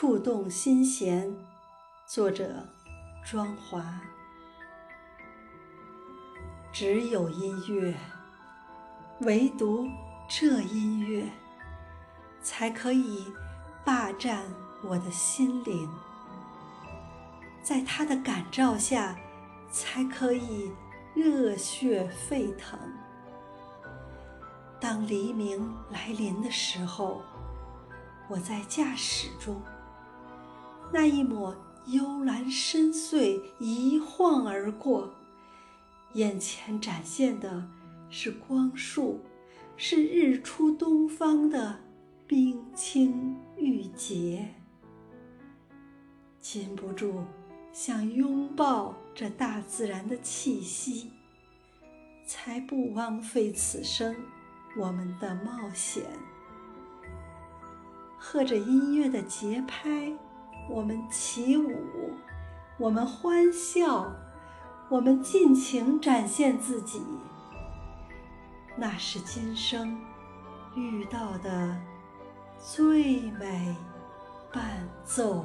触动心弦。作者：庄华。只有音乐，唯独这音乐，才可以霸占我的心灵。在它的感召下，才可以热血沸腾。当黎明来临的时候，我在驾驶中，那一抹幽蓝深邃一晃而过，眼前展现的是光束，是日出东方的冰清玉洁，禁不住想拥抱这大自然的气息，才不枉费此生。我们的冒险，和着音乐的节拍，我们起舞，我们欢笑，我们尽情展现自己。那是今生遇到的最美伴奏。